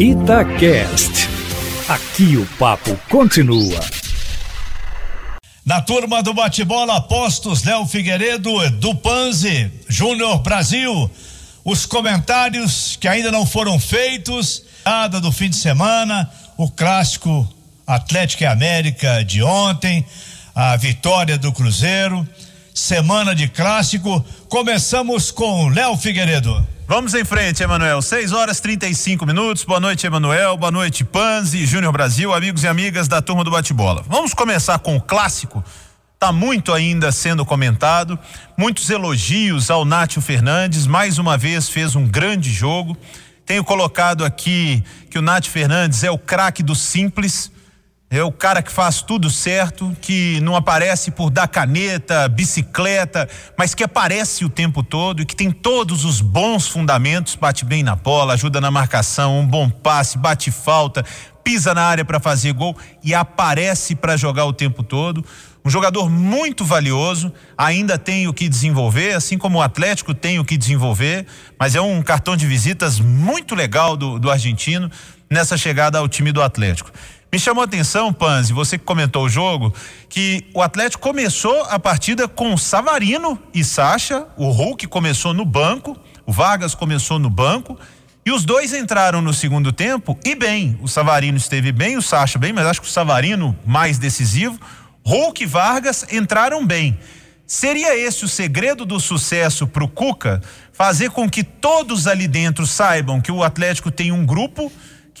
Itacast. Aqui o papo continua. Na turma do bate-bola, apostos Léo Figueiredo, Edu Panzi, Júnior Brasil. Os comentários que ainda não foram feitos, nada do fim de semana, o clássico Atlético e América de ontem, a vitória do Cruzeiro, semana de clássico. Começamos com Léo Figueiredo. Vamos em frente, Emanuel. 6 horas 35 minutos. Boa noite, Emanuel. Boa noite, Panzi, Júnior Brasil, amigos e amigas da turma do bate-bola. Vamos começar com o clássico. Tá muito ainda sendo comentado. Muitos elogios ao Nátio Fernandes. Mais uma vez fez um grande jogo. Tenho colocado aqui que o Nátio Fernandes é o craque do simples é o cara que faz tudo certo, que não aparece por dar caneta, bicicleta, mas que aparece o tempo todo e que tem todos os bons fundamentos, bate bem na bola, ajuda na marcação, um bom passe, bate falta, pisa na área para fazer gol e aparece para jogar o tempo todo. Um jogador muito valioso, ainda tem o que desenvolver, assim como o Atlético tem o que desenvolver, mas é um cartão de visitas muito legal do, do argentino nessa chegada ao time do Atlético. Me chamou a atenção, Panzi, você que comentou o jogo, que o Atlético começou a partida com Savarino e Sacha, o Hulk começou no banco, o Vargas começou no banco, e os dois entraram no segundo tempo e bem. O Savarino esteve bem, o Sacha bem, mas acho que o Savarino mais decisivo. Hulk e Vargas entraram bem. Seria esse o segredo do sucesso para o Cuca? Fazer com que todos ali dentro saibam que o Atlético tem um grupo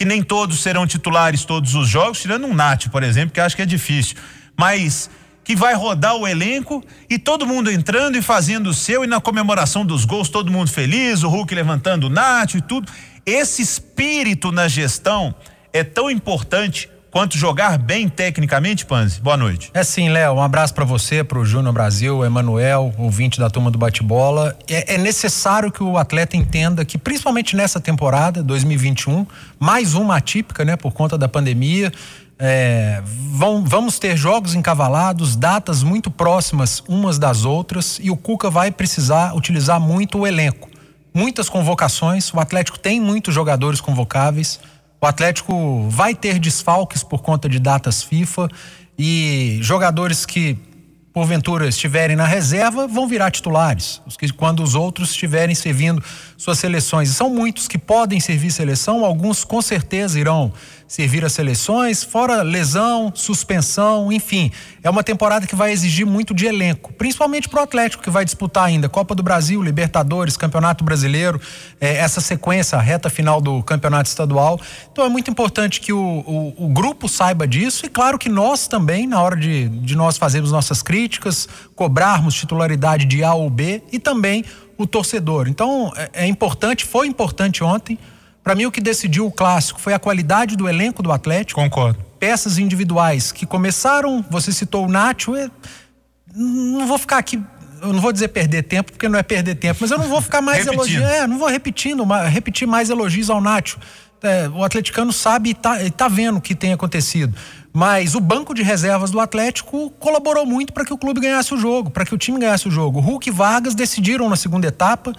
que nem todos serão titulares todos os jogos, tirando um Nath, por exemplo, que acho que é difícil. Mas que vai rodar o elenco e todo mundo entrando e fazendo o seu e na comemoração dos gols todo mundo feliz, o Hulk levantando o Nath e tudo. Esse espírito na gestão é tão importante quanto jogar bem tecnicamente, Panzi? Boa noite. É sim, Léo. Um abraço para você, para o Júnior Brasil, Emanuel, ouvinte da turma do bate-bola. É, é, necessário que o atleta entenda que, principalmente nessa temporada 2021, mais uma atípica, né, por conta da pandemia. É, vão, vamos ter jogos encavalados, datas muito próximas umas das outras e o Cuca vai precisar utilizar muito o elenco. Muitas convocações, o Atlético tem muitos jogadores convocáveis. O Atlético vai ter desfalques por conta de datas FIFA e jogadores que porventura estiverem na reserva vão virar titulares, os que, quando os outros estiverem servindo suas seleções. E são muitos que podem servir seleção, alguns com certeza irão servir as seleções, fora lesão, suspensão, enfim. É uma temporada que vai exigir muito de elenco, principalmente para o Atlético, que vai disputar ainda Copa do Brasil, Libertadores, Campeonato Brasileiro, é, essa sequência, a reta final do Campeonato Estadual. Então é muito importante que o, o, o, grupo saiba disso e, claro, que nós também, na hora de, de nós fazermos nossas críticas, cobrarmos titularidade de A ou B e também o torcedor. Então é, é importante, foi importante ontem para mim, o que decidiu o clássico foi a qualidade do elenco do Atlético. Concordo. Peças individuais que começaram, você citou o Nacho, não vou ficar aqui eu não vou dizer perder tempo, porque não é perder tempo, mas eu não vou ficar mais elogiando. É, não vou repetindo, repetir mais elogios ao Nacho. É, o atleticano sabe e está tá vendo o que tem acontecido. Mas o banco de reservas do Atlético colaborou muito para que o clube ganhasse o jogo, para que o time ganhasse o jogo. Hulk e Vargas decidiram na segunda etapa.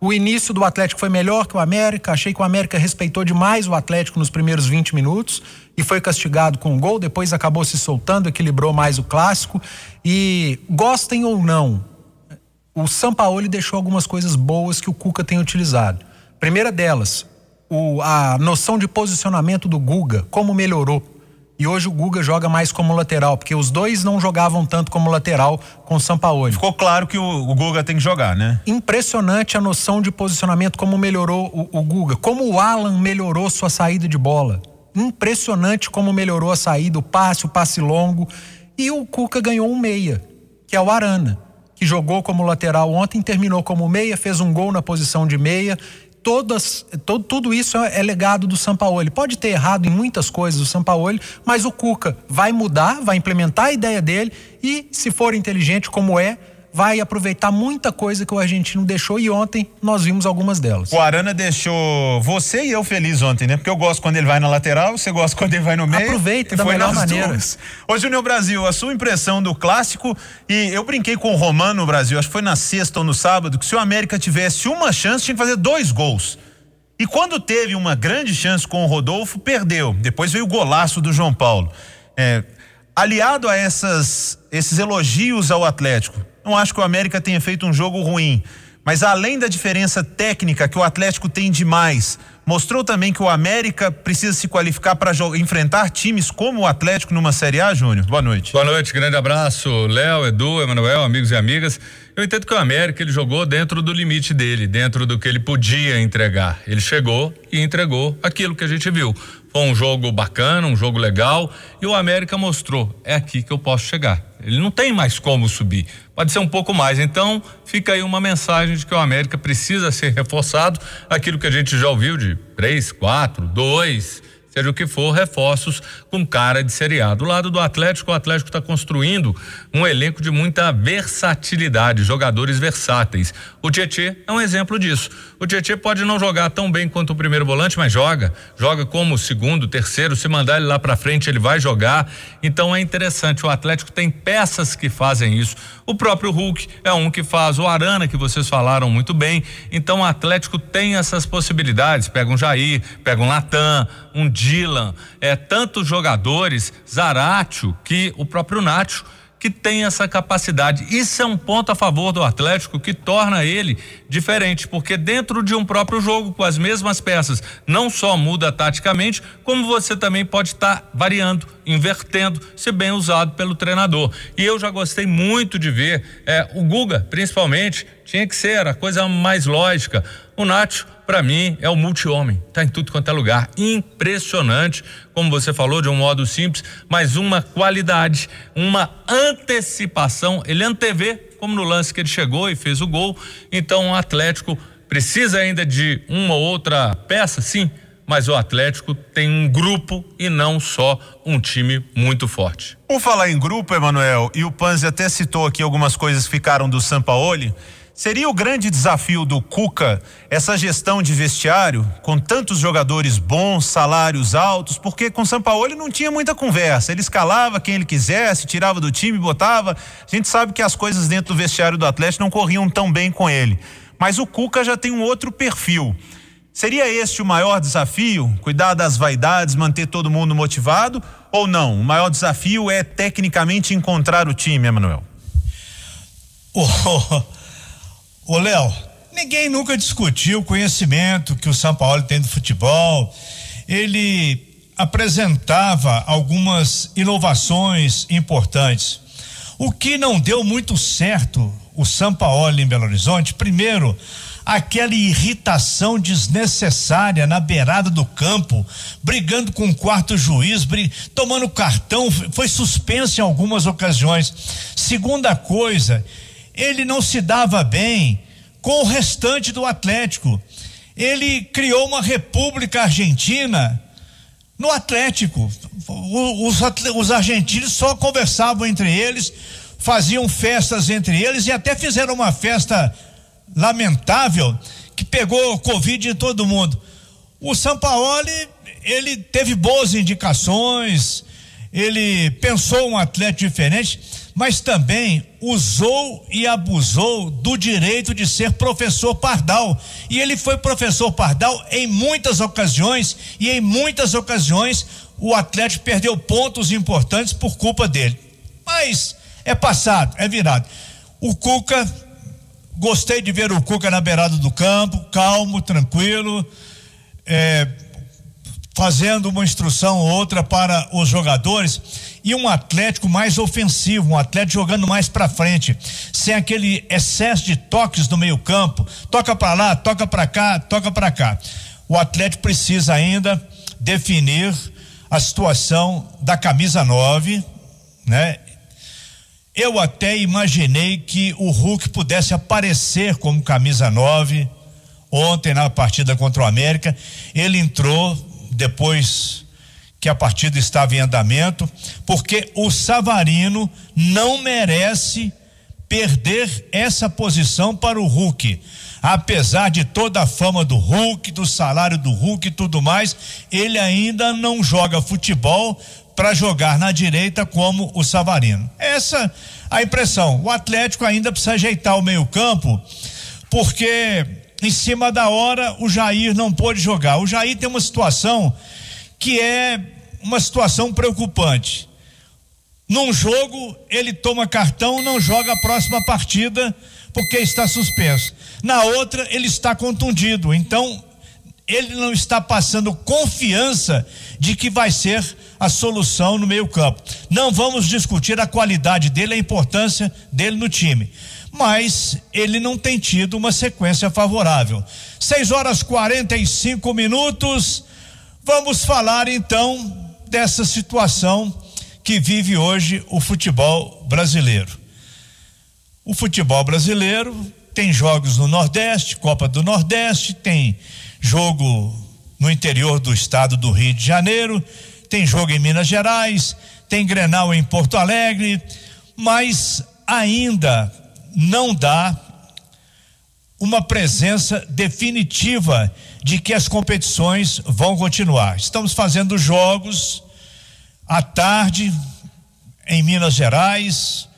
O início do Atlético foi melhor que o América. Achei que o América respeitou demais o Atlético nos primeiros 20 minutos e foi castigado com um gol. Depois acabou se soltando, equilibrou mais o clássico. E gostem ou não, o Sampaoli deixou algumas coisas boas que o Cuca tem utilizado. Primeira delas, o, a noção de posicionamento do Guga, como melhorou. E hoje o Guga joga mais como lateral, porque os dois não jogavam tanto como lateral com o Sampaoli. Ficou claro que o, o Guga tem que jogar, né? Impressionante a noção de posicionamento, como melhorou o, o Guga, como o Alan melhorou sua saída de bola. Impressionante como melhorou a saída, o passe, o passe longo. E o Cuca ganhou um meia, que é o Arana, que jogou como lateral ontem, terminou como meia, fez um gol na posição de meia todas, todo, tudo isso é, é legado do Sampaoli. Pode ter errado em muitas coisas o Sampaoli, mas o Cuca vai mudar, vai implementar a ideia dele e, se for inteligente como é, vai aproveitar muita coisa que o argentino deixou e ontem nós vimos algumas delas. O Arana deixou você e eu feliz ontem, né? Porque eu gosto quando ele vai na lateral, você gosta quando ele vai no meio. Aproveita da melhor maneira. Duas. Ô Júnior Brasil, a sua impressão do clássico e eu brinquei com o Romano no Brasil, acho que foi na sexta ou no sábado, que se o América tivesse uma chance tinha que fazer dois gols. E quando teve uma grande chance com o Rodolfo, perdeu. Depois veio o golaço do João Paulo. É, aliado a essas, esses elogios ao Atlético, não acho que o América tenha feito um jogo ruim. Mas além da diferença técnica que o Atlético tem demais, mostrou também que o América precisa se qualificar para enfrentar times como o Atlético numa Série A, Júnior. Boa noite. Boa noite, grande abraço, Léo, Edu, Emanuel, amigos e amigas. Eu entendo que o América ele jogou dentro do limite dele, dentro do que ele podia entregar. Ele chegou e entregou aquilo que a gente viu. Foi um jogo bacana, um jogo legal e o América mostrou, é aqui que eu posso chegar. Ele não tem mais como subir. Pode ser um pouco mais. Então, fica aí uma mensagem de que o América precisa ser reforçado. Aquilo que a gente já ouviu de três, quatro, dois, seja o que for, reforços com cara de seriado. Do lado do Atlético, o Atlético está construindo um elenco de muita versatilidade, jogadores versáteis. O Tietê é um exemplo disso. O Tietê pode não jogar tão bem quanto o primeiro volante, mas joga. Joga como segundo, terceiro. Se mandar ele lá para frente, ele vai jogar. Então é interessante. O Atlético tem peças que fazem isso. O próprio Hulk é um que faz. O Arana, que vocês falaram muito bem. Então o Atlético tem essas possibilidades. Pega um Jair, pega um Natan, um Dylan. É tantos jogadores, Zaratio, que o próprio Nacho que tem essa capacidade. Isso é um ponto a favor do Atlético que torna ele diferente, porque dentro de um próprio jogo, com as mesmas peças, não só muda taticamente, como você também pode estar tá variando, invertendo, se bem usado pelo treinador. E eu já gostei muito de ver é, o Guga, principalmente, tinha que ser a coisa mais lógica. O Nacho para mim, é o multi-homem. Tá em tudo quanto é lugar. Impressionante, como você falou, de um modo simples, mas uma qualidade, uma antecipação. Ele antevê, como no lance que ele chegou e fez o gol. Então, o Atlético precisa ainda de uma ou outra peça, sim, mas o Atlético tem um grupo e não só um time muito forte. Por falar em grupo, Emanuel, e o Panzi até citou aqui algumas coisas que ficaram do Sampaoli. Seria o grande desafio do Cuca essa gestão de vestiário com tantos jogadores bons, salários altos, porque com São Paulo ele não tinha muita conversa. Ele escalava quem ele quisesse, tirava do time, botava. A gente sabe que as coisas dentro do vestiário do Atlético não corriam tão bem com ele. Mas o Cuca já tem um outro perfil. Seria este o maior desafio? Cuidar das vaidades, manter todo mundo motivado? Ou não? O maior desafio é tecnicamente encontrar o time, Emanuel? Oh, Ô, Léo, ninguém nunca discutiu o conhecimento que o São Paulo tem do futebol. Ele apresentava algumas inovações importantes. O que não deu muito certo o São Paulo em Belo Horizonte, primeiro, aquela irritação desnecessária na beirada do campo, brigando com o quarto juiz, tomando cartão, foi suspenso em algumas ocasiões. Segunda coisa, ele não se dava bem com o restante do Atlético. Ele criou uma República Argentina no Atlético. Os, os argentinos só conversavam entre eles, faziam festas entre eles e até fizeram uma festa lamentável que pegou Covid em todo mundo. O Sampaoli, ele teve boas indicações, ele pensou um atleta diferente, mas também usou e abusou do direito de ser professor pardal. E ele foi professor pardal em muitas ocasiões, e em muitas ocasiões o Atlético perdeu pontos importantes por culpa dele. Mas é passado, é virado. O Cuca, gostei de ver o Cuca na beirada do campo, calmo, tranquilo. É, fazendo uma instrução ou outra para os jogadores e um Atlético mais ofensivo, um Atlético jogando mais para frente, sem aquele excesso de toques no meio-campo, toca para lá, toca para cá, toca para cá. O Atlético precisa ainda definir a situação da camisa 9, né? Eu até imaginei que o Hulk pudesse aparecer como camisa 9 ontem na partida contra o América. Ele entrou depois que a partida estava em andamento, porque o Savarino não merece perder essa posição para o Hulk. Apesar de toda a fama do Hulk, do salário do Hulk e tudo mais, ele ainda não joga futebol para jogar na direita como o Savarino. Essa a impressão. O Atlético ainda precisa ajeitar o meio-campo, porque em cima da hora, o Jair não pôde jogar. O Jair tem uma situação que é uma situação preocupante. Num jogo, ele toma cartão, não joga a próxima partida porque está suspenso. Na outra, ele está contundido. Então, ele não está passando confiança de que vai ser a solução no meio-campo. Não vamos discutir a qualidade dele, a importância dele no time. Mas ele não tem tido uma sequência favorável. 6 horas 45 minutos. Vamos falar então dessa situação que vive hoje o futebol brasileiro. O futebol brasileiro tem jogos no Nordeste, Copa do Nordeste, tem jogo no interior do estado do Rio de Janeiro, tem jogo em Minas Gerais, tem Grenal em Porto Alegre, mas ainda não dá uma presença definitiva de que as competições vão continuar. Estamos fazendo jogos à tarde em Minas Gerais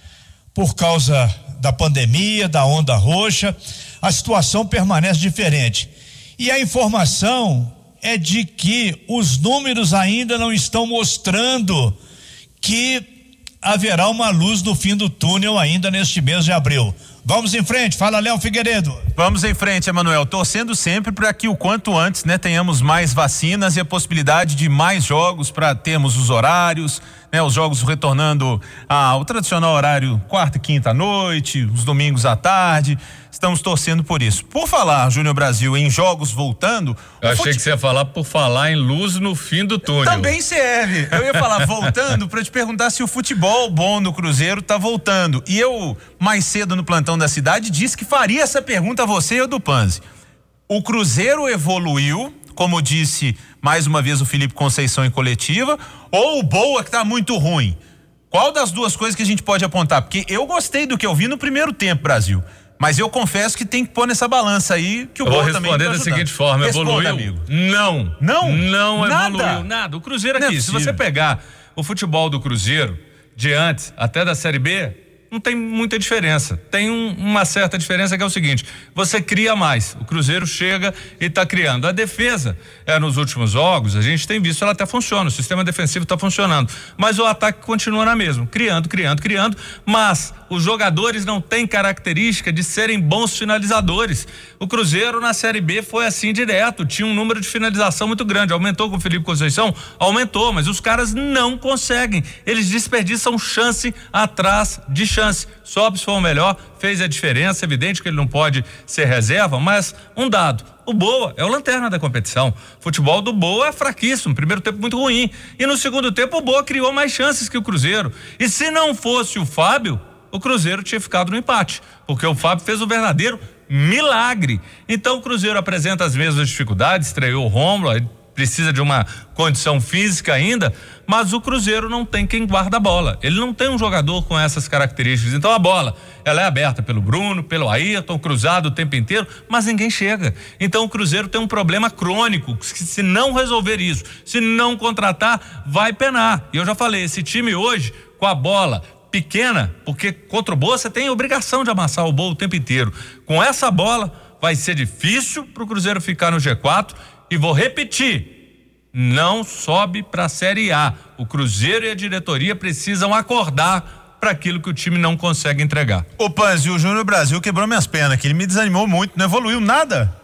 por causa da pandemia, da onda roxa, a situação permanece diferente. E a informação é de que os números ainda não estão mostrando que haverá uma luz no fim do túnel ainda neste mês de abril. Vamos em frente, fala Léo Figueiredo. Vamos em frente, Emanuel. Torcendo sempre para que o quanto antes, né, tenhamos mais vacinas e a possibilidade de mais jogos para termos os horários, né, os jogos retornando ao tradicional horário quarta e quinta à noite, os domingos à tarde. Estamos torcendo por isso. Por falar, Júnior Brasil, em jogos voltando. Eu achei fute... que você ia falar por falar em luz no fim do túnel. Também serve. Eu ia falar voltando para te perguntar se o futebol bom no Cruzeiro tá voltando. E eu, mais cedo no plantão da cidade, disse que faria essa pergunta a você e ao do Panzi. O Cruzeiro evoluiu, como disse mais uma vez o Felipe Conceição em coletiva, ou o Boa que tá muito ruim? Qual das duas coisas que a gente pode apontar? Porque eu gostei do que eu vi no primeiro tempo, Brasil. Mas eu confesso que tem que pôr nessa balança aí que o eu vou responder da seguinte forma: Responda, evoluiu? Amigo. Não. Não? Não nada. evoluiu. Nada. O Cruzeiro aqui, é se você pegar o futebol do Cruzeiro, de antes até da Série B, não tem muita diferença. Tem um, uma certa diferença que é o seguinte: você cria mais. O Cruzeiro chega e está criando. A defesa, é, nos últimos jogos, a gente tem visto ela até funciona. O sistema defensivo está funcionando. Mas o ataque continua na mesma, criando, criando, criando. Mas os jogadores não têm característica de serem bons finalizadores. O Cruzeiro na Série B foi assim direto, tinha um número de finalização muito grande. Aumentou com o Felipe Conceição? Aumentou, mas os caras não conseguem. Eles desperdiçam chance atrás de chance. Sobs foi o melhor, fez a diferença. Evidente que ele não pode ser reserva, mas um dado: o Boa é o lanterna da competição. O futebol do Boa é fraquíssimo, primeiro tempo muito ruim. E no segundo tempo o Boa criou mais chances que o Cruzeiro. E se não fosse o Fábio, o Cruzeiro tinha ficado no empate, porque o Fábio fez o verdadeiro milagre. Então o Cruzeiro apresenta as mesmas dificuldades, estreou o Rômulo, precisa de uma condição física ainda, mas o Cruzeiro não tem quem guarda a bola. Ele não tem um jogador com essas características. Então a bola, ela é aberta pelo Bruno, pelo Ayrton, cruzado o tempo inteiro, mas ninguém chega. Então o Cruzeiro tem um problema crônico, se não resolver isso, se não contratar, vai penar. E eu já falei, esse time hoje com a bola pequena, porque contra o Boa você tem obrigação de amassar o Boa o tempo inteiro. Com essa bola vai ser difícil para o Cruzeiro ficar no G4 e vou repetir, não sobe para a Série A. O Cruzeiro e a diretoria precisam acordar para aquilo que o time não consegue entregar. O Panzi, o Júnior Brasil quebrou minhas pernas, que ele me desanimou muito, não evoluiu nada.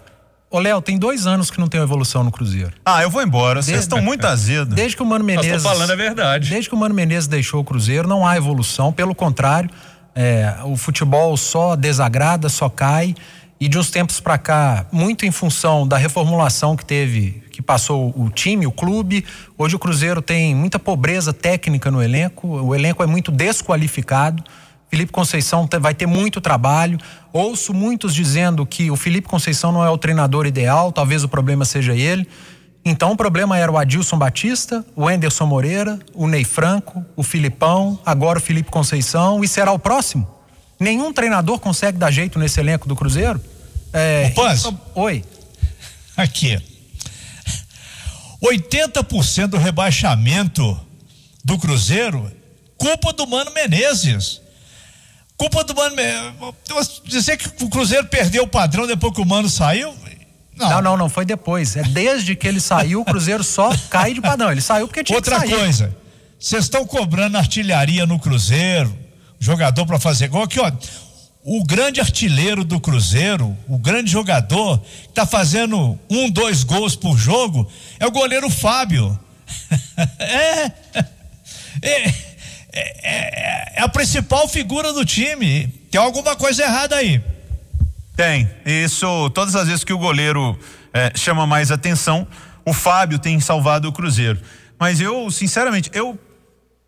Ô, Léo, tem dois anos que não tem evolução no Cruzeiro. Ah, eu vou embora. Vocês estão muito azedos. Desde que o Mano Menezes. Estou falando a verdade. Desde que o Mano Menezes deixou o Cruzeiro, não há evolução. Pelo contrário, é, o futebol só desagrada, só cai. E de uns tempos para cá, muito em função da reformulação que teve, que passou o time, o clube. Hoje o Cruzeiro tem muita pobreza técnica no elenco. O elenco é muito desqualificado. Felipe Conceição vai ter muito trabalho. Ouço muitos dizendo que o Felipe Conceição não é o treinador ideal, talvez o problema seja ele. Então o problema era o Adilson Batista, o Enderson Moreira, o Ney Franco, o Filipão, agora o Felipe Conceição e será o próximo. Nenhum treinador consegue dar jeito nesse elenco do Cruzeiro. É, Paz, Oi. Aqui. 80% do rebaixamento do Cruzeiro, culpa do Mano Menezes. Culpa do Mano. Dizer que o Cruzeiro perdeu o padrão depois que o Mano saiu. Não. não, não, não foi depois. É desde que ele saiu, o Cruzeiro só cai de padrão. Ele saiu porque tinha Outra que sair. coisa, vocês estão cobrando artilharia no Cruzeiro, jogador para fazer gol. Aqui, ó, o grande artilheiro do Cruzeiro, o grande jogador, que tá fazendo um, dois gols por jogo, é o goleiro Fábio. é, é, é, é a principal figura do time. Tem alguma coisa errada aí. Tem. Isso, todas as vezes que o goleiro é, chama mais atenção, o Fábio tem salvado o Cruzeiro. Mas eu, sinceramente, eu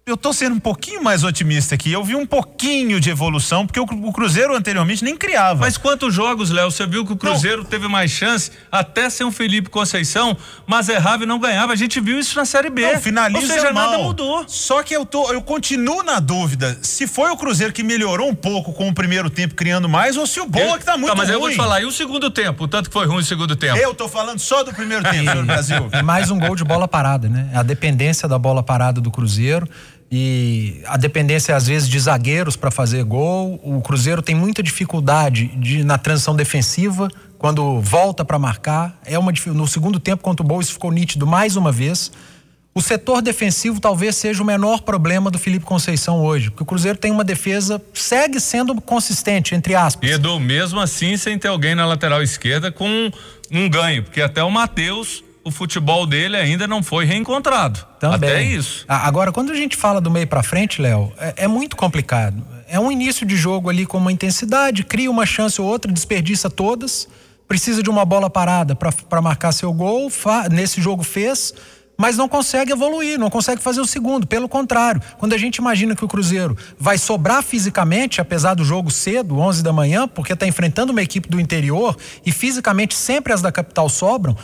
eu tô sendo um pouquinho mais otimista aqui. Eu vi um pouquinho de evolução, porque o, o Cruzeiro anteriormente nem criava. Mas quantos jogos, Léo? Você viu que o Cruzeiro não. teve mais chance, até ser um Felipe Conceição, mas errava e não ganhava. A gente viu isso na Série B. Não, finaliza Ou seja, mal. nada mudou. Só que eu tô, eu continuo na dúvida se foi o Cruzeiro que melhorou um pouco com o primeiro tempo criando mais ou se o Boa que tá muito tá, mas ruim. eu vou te falar, e o segundo tempo? O tanto que foi ruim o segundo tempo? Eu tô falando só do primeiro tempo, no Brasil. Mais um gol de bola parada, né? A dependência da bola parada do Cruzeiro e a dependência às vezes de zagueiros para fazer gol. O Cruzeiro tem muita dificuldade de, na transição defensiva quando volta para marcar. É uma no segundo tempo contra o Boa isso ficou nítido mais uma vez. O setor defensivo talvez seja o menor problema do Felipe Conceição hoje, porque o Cruzeiro tem uma defesa segue sendo consistente entre aspas. Edu, mesmo assim sem ter alguém na lateral esquerda com um ganho, porque até o Matheus o futebol dele ainda não foi reencontrado. Também. Até isso. Agora, quando a gente fala do meio para frente, Léo, é, é, muito complicado. É um início de jogo ali com uma intensidade, cria uma chance ou outra, desperdiça todas, precisa de uma bola parada para marcar seu gol, nesse jogo fez, mas não consegue evoluir, não consegue fazer o segundo. Pelo contrário, quando a gente imagina que o Cruzeiro vai sobrar fisicamente, apesar do jogo cedo, 11 da manhã, porque está enfrentando uma equipe do interior e fisicamente sempre as da capital sobram,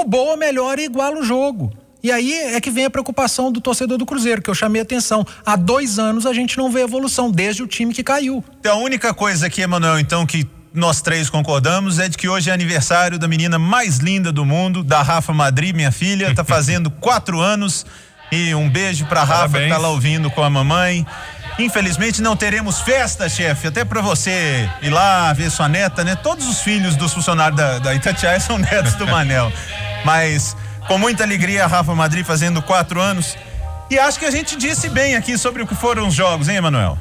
o Boa melhora e iguala o jogo. E aí é que vem a preocupação do torcedor do Cruzeiro, que eu chamei a atenção. Há dois anos a gente não vê evolução, desde o time que caiu. Então, a única coisa aqui, Emanuel, então, que nós três concordamos é de que hoje é aniversário da menina mais linda do mundo, da Rafa Madri, minha filha, tá fazendo quatro anos. E um beijo pra Rafa Parabéns. que tá lá ouvindo com a mamãe. Infelizmente não teremos festa, chefe, até para você ir lá ver sua neta, né? Todos os filhos dos funcionários da, da Itatiaia são netos do Manel. Mas com muita alegria, Rafa Madrid fazendo quatro anos. E acho que a gente disse bem aqui sobre o que foram os jogos, hein, Emanuel?